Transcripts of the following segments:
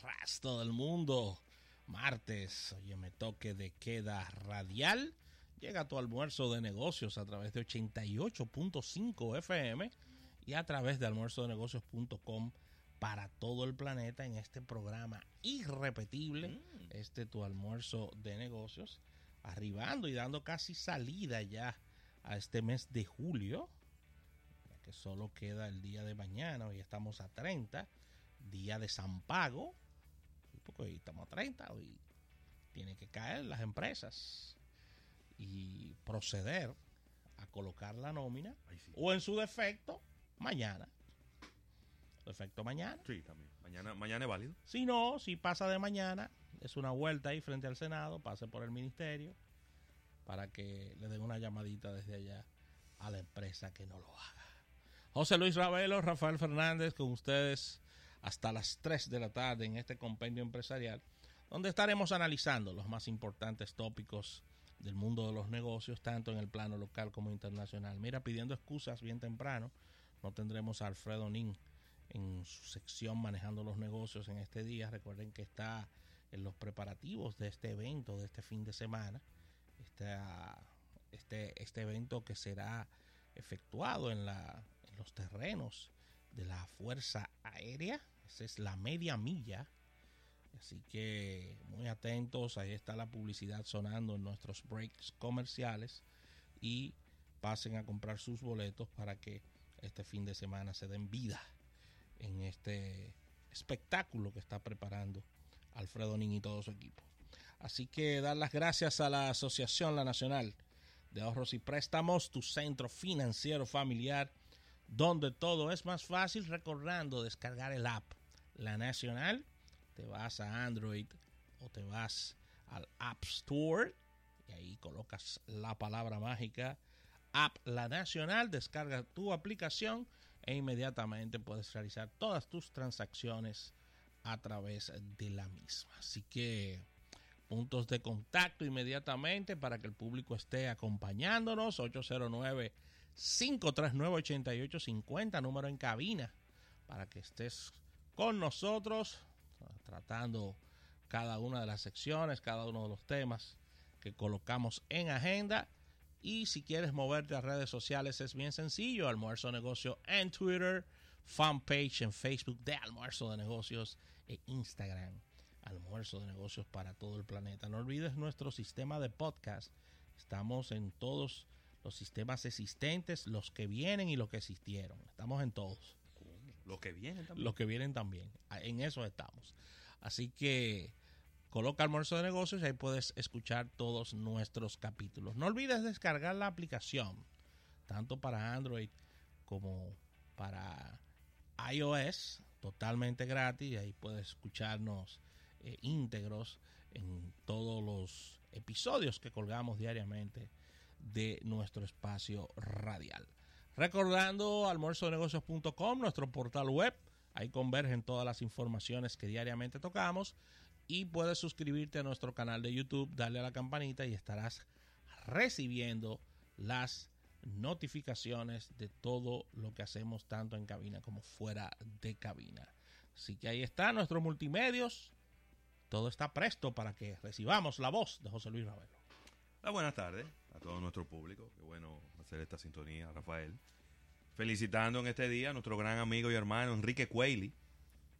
resto del mundo. Martes, oye, me toque de queda radial. Llega tu almuerzo de negocios a través de 88.5 FM y a través de almuerzodenegocios.com para todo el planeta en este programa irrepetible, mm. este tu almuerzo de negocios, arribando y dando casi salida ya a este mes de julio, que solo queda el día de mañana, hoy estamos a 30, día de San Pago, porque hoy estamos a 30, hoy tiene que caer las empresas y proceder a colocar la nómina, o en su defecto, mañana efecto mañana. Sí, también. Mañana, mañana es válido. Si no, si pasa de mañana, es una vuelta ahí frente al Senado, pase por el ministerio para que le den una llamadita desde allá a la empresa que no lo haga. José Luis Ravelo, Rafael Fernández con ustedes hasta las 3 de la tarde en este compendio empresarial, donde estaremos analizando los más importantes tópicos del mundo de los negocios, tanto en el plano local como internacional. Mira, pidiendo excusas bien temprano, no tendremos a Alfredo Nin en su sección manejando los negocios en este día. Recuerden que está en los preparativos de este evento, de este fin de semana. este, este evento que será efectuado en, la, en los terrenos de la Fuerza Aérea. Esa es la media milla. Así que muy atentos, ahí está la publicidad sonando en nuestros breaks comerciales y pasen a comprar sus boletos para que este fin de semana se den vida en este espectáculo que está preparando Alfredo Nin y todo su equipo. Así que dar las gracias a la Asociación La Nacional de Ahorros y Préstamos, tu centro financiero familiar, donde todo es más fácil recordando descargar el app La Nacional. Te vas a Android o te vas al App Store y ahí colocas la palabra mágica App La Nacional, descarga tu aplicación e inmediatamente puedes realizar todas tus transacciones a través de la misma. Así que puntos de contacto inmediatamente para que el público esté acompañándonos. 809 539 8850, número en cabina, para que estés con nosotros tratando cada una de las secciones, cada uno de los temas que colocamos en agenda y si quieres moverte a redes sociales es bien sencillo, Almuerzo Negocio en Twitter, fanpage en Facebook de Almuerzo de Negocios e Instagram, Almuerzo de Negocios para todo el planeta. No olvides nuestro sistema de podcast. Estamos en todos los sistemas existentes, los que vienen y los que existieron. Estamos en todos. Los que vienen también. Los que vienen también. En eso estamos. Así que Coloca almuerzo de negocios y ahí puedes escuchar todos nuestros capítulos. No olvides descargar la aplicación, tanto para Android como para iOS, totalmente gratis. Y ahí puedes escucharnos eh, íntegros en todos los episodios que colgamos diariamente de nuestro espacio radial. Recordando almuerzonegocios.com, nuestro portal web, ahí convergen todas las informaciones que diariamente tocamos y puedes suscribirte a nuestro canal de YouTube, darle a la campanita y estarás recibiendo las notificaciones de todo lo que hacemos tanto en cabina como fuera de cabina. Así que ahí está nuestros multimedios. Todo está presto para que recibamos la voz de José Luis Ravelo. Ah, buenas tardes a todo nuestro público. Qué bueno hacer esta sintonía, Rafael. Felicitando en este día a nuestro gran amigo y hermano Enrique Cueli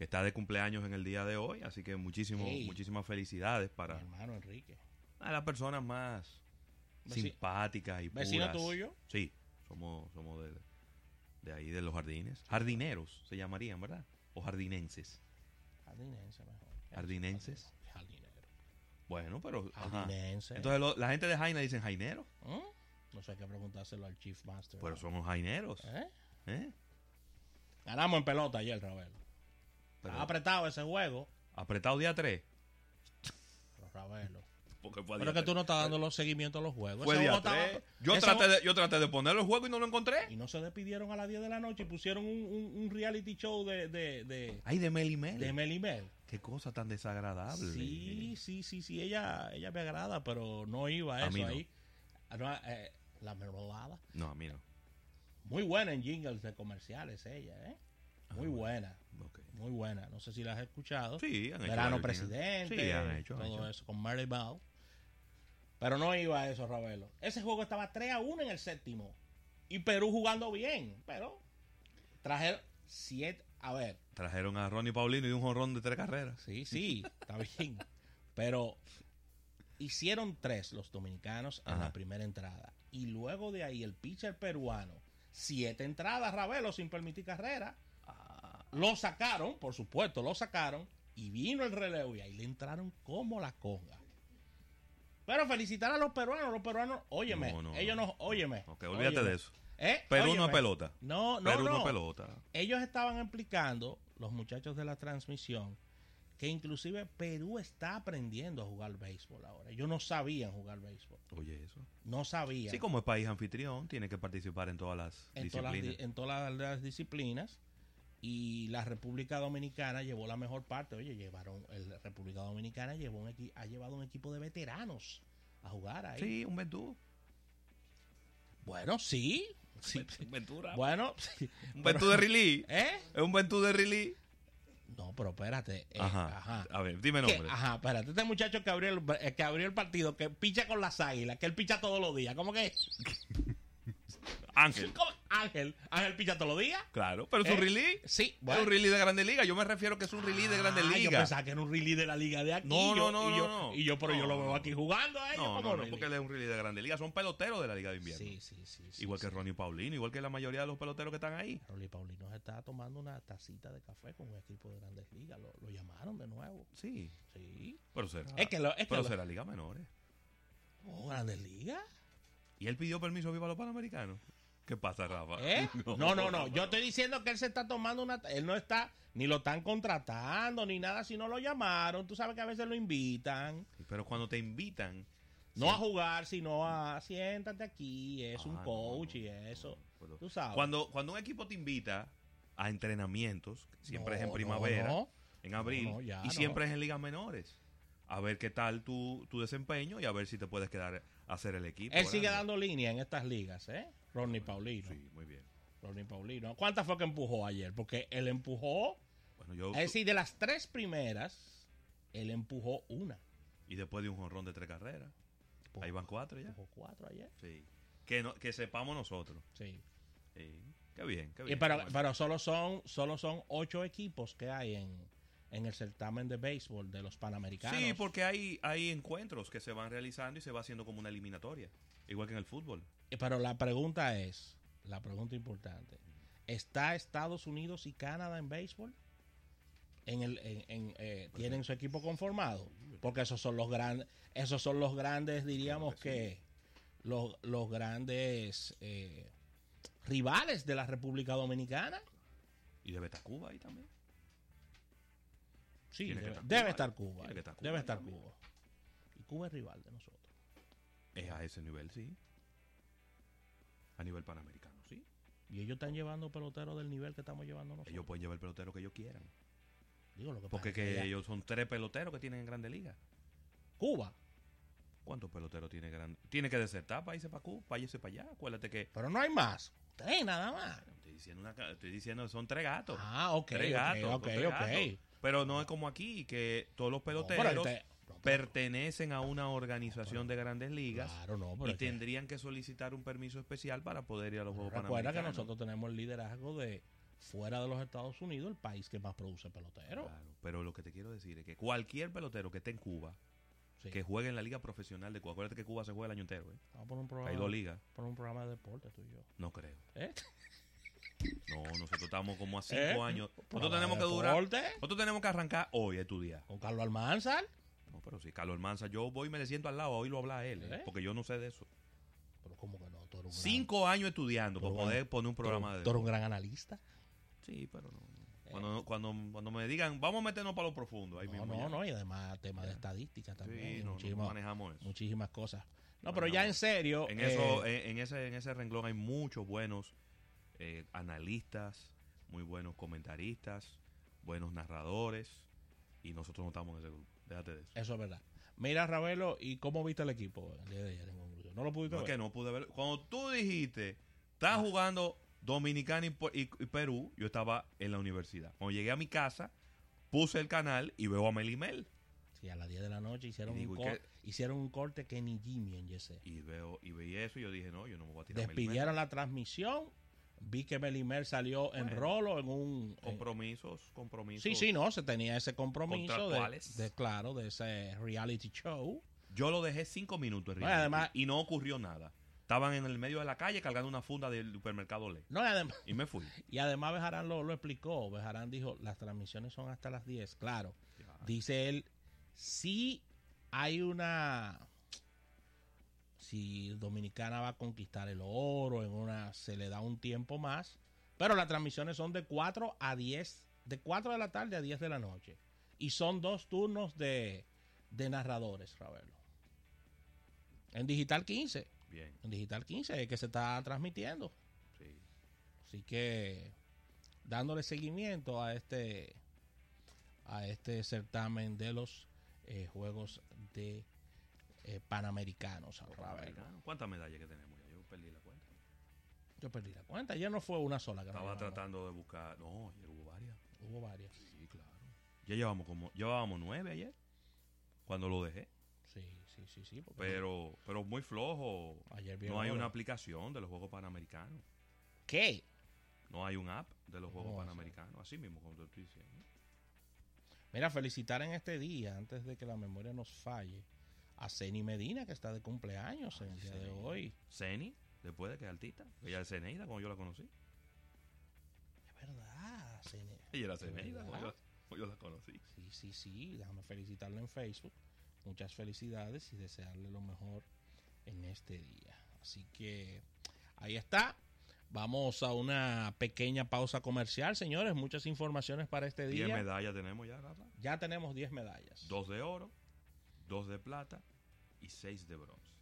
que está de cumpleaños en el día de hoy, así que muchísimo, muchísimas felicidades para Mi hermano Enrique. A las personas más simpáticas y puras. ¿Vecino tuyo? Sí, somos, somos de, ahí, de los jardines. Jardineros se llamarían, ¿verdad? O jardinenses. Jardinenses mejor. Jardinenses. Bueno, pero... Entonces la gente de Jaina dicen jaineros. ¿Mm? No sé qué preguntárselo al Chief Master. Pero somos jaineros. ¿Eh? ¿Eh? Ganamos en pelota ayer, Ravelo. Ha apretado ese juego. ¿Apretado día 3? Ravelo. Pero es que tú no estás dando los seguimientos a los juegos. Fue día yo, traté de, yo traté de poner el juego y no lo encontré. Y no se despidieron a las 10 de la noche y pusieron un, un, reality show de, de, de... Ay, de Mel Mel. De Mel Mel. Qué cosa tan desagradable. Sí, sí, sí, sí. Ella, ella me agrada, pero no iba a eso ahí. Ah, eh, la mermelada. No, a mí no. Muy buena en jingles de comerciales ella, ¿eh? Muy ah, buena. muy buena. No sé si la has escuchado. Sí, han hecho Verano Presidente, Sí, han hecho, han todo hecho. eso, con Mary Bell. Pero no iba a eso, Ravelo. Ese juego estaba 3 a 1 en el séptimo. Y Perú jugando bien. Pero trajeron 7. A ver, Trajeron a Ronnie Paulino y un jonrón de tres carreras. sí, sí, está bien. Pero hicieron tres los dominicanos en Ajá. la primera entrada. Y luego de ahí el pitcher peruano, siete entradas, Ravelo, sin permitir carrera. Ah. Lo sacaron, por supuesto, lo sacaron. Y vino el relevo y ahí le entraron como la conga. Pero felicitar a los peruanos, los peruanos, óyeme, No, no, ellos no. óyeme. Ok, olvídate óyeme. de eso. ¿Eh? Perú no es pelota. No, no, Perú no pelota. Ellos estaban explicando, los muchachos de la transmisión, que inclusive Perú está aprendiendo a jugar béisbol ahora. Ellos no sabían jugar béisbol. Oye, eso. No sabían. Sí, como es país anfitrión, tiene que participar en todas las en todas, las, disciplinas. di- en todas las disciplinas. Y la República Dominicana llevó la mejor parte. Oye, llevaron, el República Dominicana llevó un equi- ha llevado un equipo de veteranos a jugar ahí. Sí, un Ventú. Bueno, sí. sí. Un Ventura. Bueno, sí. Un Ventú de Riley. ¿Eh? Es un Ventú de Riley. No, pero espérate. eh, Ajá. ajá. A ver, dime Que- nombre. ajá, espérate, este muchacho que abrió, el, eh, que abrió el partido, que picha con las águilas, que él picha todos los días. ¿Cómo que? Ángel. ¿Cómo? Ángel, Ángel picha todos los días. Claro, pero es un ¿Eh? Riley. Sí, Es un Riley de Grande Liga. Yo me refiero que es un Riley de Grande Ah, Yo Liga. pensaba que era un release de la liga de aquí. No, yo, no, no, y yo, no, no. Y yo, pero yo No, lo veo aquí jugando a ellos No, no, no, release. porque él es un Riley de Grande Liga. Son peloteros de la Liga de Invierno. Sí, sí, sí. sí, igual que sí. Ronnie Paulino, igual que la mayoría de los peloteros que están ahí. Rolly Paulino se está tomando una tacita de café con un equipo de grandes ligas. Lo, lo llamaron de nuevo. Sí, Sí. pero será, Es que lo, es que pero lo- será Liga Menores. Oh, grandes ligas. ¿Y él pidió permiso viva los panamericanos? ¿Qué pasa, Rafa? ¿Eh? No, no, no. Yo estoy diciendo que él se está tomando una. Él no está. Ni lo están contratando, ni nada, si no lo llamaron. Tú sabes que a veces lo invitan. Pero cuando te invitan... No Sí. a jugar, sino a. Siéntate aquí, es un Ah, coach no, y eso. Tú sabes. Cuando, cuando un equipo te invita a entrenamientos, siempre es en primavera, en abril, ya y siempre es en ligas menores. A ver qué tal tu, tu desempeño y a ver si te puedes quedar a hacer el equipo. Él sigue dando línea en estas ligas, ¿eh? Ronnie Paulino. Sí, muy bien. Ronnie Paulino. ¿Cuántas fue que empujó ayer? Porque él empujó. Bueno, yo, Es decir, de las tres primeras, él empujó una. y después de un jonrón de tres carreras, Empujó- ahí van cuatro ya. Empujó cuatro ayer. Sí. Que, no, que sepamos nosotros. Sí. Sí. Qué bien, qué Y bien. pero, Bueno, pero solo son solo son ocho equipos que hay en, en el certamen de béisbol de los panamericanos. Sí, porque hay, hay encuentros que se van realizando y se va haciendo como una eliminatoria. Igual que en el fútbol. Eh, Pero la pregunta es, la pregunta importante, ¿está Estados Unidos y Canadá en béisbol? En el, en, en, eh, ¿Tienen su equipo conformado? Porque esos son los grandes, esos son los grandes, diríamos Claro que que, los, los grandes eh, rivales de la República Dominicana. Y debe estar Cuba ahí también. Sí, debe, estar debe Cuba, estar Cuba. tiene que estar Cuba Debe estar. Cuba. Y Cuba es rival de nosotros. Es a ese nivel, sí. A nivel panamericano, sí. Y ellos están llevando peloteros del nivel que estamos llevando nosotros. Ellos pueden llevar el pelotero que ellos quieran. Digo, lo que Porque que ellos son tres peloteros que tienen en Grande Liga. Cuba. ¿Cuántos peloteros tiene Grande? Tiene que desertar para irse para Cuba, para irse para allá. Acuérdate que. Pero no hay más. Tres nada más. Estoy diciendo, una estoy diciendo son tres gatos. Ah, ok. tres ok, gatos. ok, ok. gatos. Pero no es como aquí, que todos los No, peloteros este- no, pertenecen a una organización de grandes ligas Claro, no, pero y tendrían que solicitar un permiso especial para poder ir a los Juegos Recuerda que nosotros tenemos el liderazgo de fuera de los Estados Unidos, el país que más produce peloteros. Claro, pero lo que te quiero decir es que cualquier pelotero que esté en Cuba, Sí. que juegue en la liga profesional de Cuba, acuérdate que Cuba se juega el año entero, ¿eh? Vamos a poner un programa, Hay dos ligas, poner un programa de deporte tú y yo. no creo. ¿Eh? No, nosotros estamos como a cinco ¿Eh? años. Nosotros tenemos que durar. Nosotros tenemos que arrancar hoy a estudiar. Con Carlos Almanzar. No, pero si Carlos Almanza, yo voy y me le siento al lado a oírlo hablar a él, ¿eh? ¿Eh? porque yo no sé de eso. Pero como que no, tú eres un gran- Cinco años estudiando para poder poner un tú programa eres- de. Tú eres un gran analista. Sí, pero no. no. Cuando, cuando, cuando me digan, vamos a meternos para lo profundo, ahí No, mismo. no, ya. no, y además temas de estadística también. Sí, no, muchísimas, manejamos eso. muchísimas cosas. No, Manejamos pero ya en serio. En, eh, eso, en, en ese, en ese renglón hay muchos buenos eh, analistas, muy buenos comentaristas, buenos narradores, y nosotros no estamos en ese grupo. Déjate de eso. Eso es verdad. Mira, Ravelo, ¿y cómo viste el equipo el día de ayer en conclusión? ¿No lo pudiste No es ver? que no pude ver. Cuando tú dijiste, estás jugando Dominicana y, Pu- y- y Perú, yo estaba en la universidad. Cuando llegué a mi casa, puse el canal y veo a Melimel. Sí, a las 10 de la noche hicieron, digo, un, ¿y cor- qué? hicieron un corte que ni Jimmy en Yesé. Y veo y veía eso y yo dije, no, yo no me voy a tirar a. Despidieron la transmisión. Vi que Melimer salió en Bueno. rolo en un... en- Compromisos, compromisos. sí, sí, no, se tenía ese compromiso de, de, claro, de ese reality show. Yo lo dejé cinco minutos en No, y reality, además- y no ocurrió nada. Estaban en el medio de la calle cargando una funda del supermercado Le. No, y además, Y me fui. y además Bejarán lo, lo explicó. Bejarán dijo, las transmisiones son hasta las 10. Claro, dice él, si hay una... Si Dominicana va a conquistar el oro, en una se le da un tiempo más. Pero las transmisiones son de 4 a 10, de 4 de la tarde a 10 de la noche. Y son dos turnos de, de narradores, Ravelo. En Digital 15. Bien, En Digital 15 es que se está transmitiendo. sí. Así que dándole seguimiento a este a este certamen de los eh, juegos de eh, panamericanos. ¿Cuántas medallas que tenemos ya? Yo perdí la cuenta. Yo perdí la cuenta. Ayer no fue una sola que Estaba tratando de buscar. No, ayer hubo varias. Hubo varias. Sí, claro. Ya llevamos como. Llevábamos nueve ayer. Cuando lo dejé. Sí, sí, sí, sí. Pero, pero muy flojo. ayer No hay una aplicación de los Juegos Panamericanos. ¿Qué? No hay un app de los Juegos No. Panamericanos. Así mismo, como te estoy diciendo. Mira, felicitar en este día, antes de que la memoria nos falle, a Ceni Medina, que está de cumpleaños en el día de hoy. Ceni, después de que es artista. Ella es Ceneida, como yo la conocí. Es verdad, Ceni. Ella era Ceneida, como yo, como yo la conocí. Sí, sí, sí. Déjame felicitarla en Facebook. Muchas felicidades y desearle lo mejor en este día. Así que ahí está. Vamos a una pequeña pausa comercial, señores. Muchas informaciones para este Diez día. medallas tenemos ya, Rafa. Ya tenemos 10 medallas. Dos de oro, dos de plata y seis de bronce.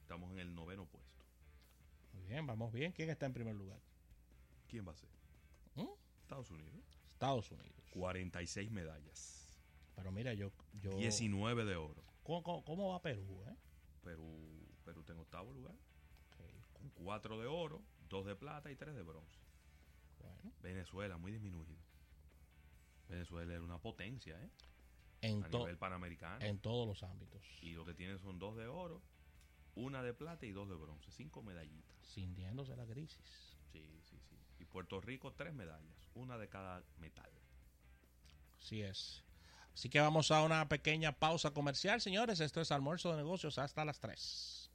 Estamos en el noveno puesto. Muy bien, vamos bien. ¿Quién está en primer lugar? ¿Quién va a ser? ¿Mm? Estados Unidos. Estados Unidos. 46 medallas. Pero mira, yo... yo 19 de oro. ¿cómo, cómo, cómo va Perú? Eh? Perú, Perú está en octavo lugar. Con cuatro de oro, dos de plata y tres de bronce. Bueno, Venezuela, muy disminuido. Venezuela era una potencia, ¿eh? En, A nivel panamericano. en todos los ámbitos. Y lo que tiene son dos de oro, una de plata y dos de bronce. Cinco medallitas. Sintiéndose la crisis. Sí, sí, sí. Y Puerto Rico, tres medallas. Una de cada metal. Así es. Así que vamos a una pequeña pausa comercial, señores. Esto es almuerzo de negocios hasta las 3.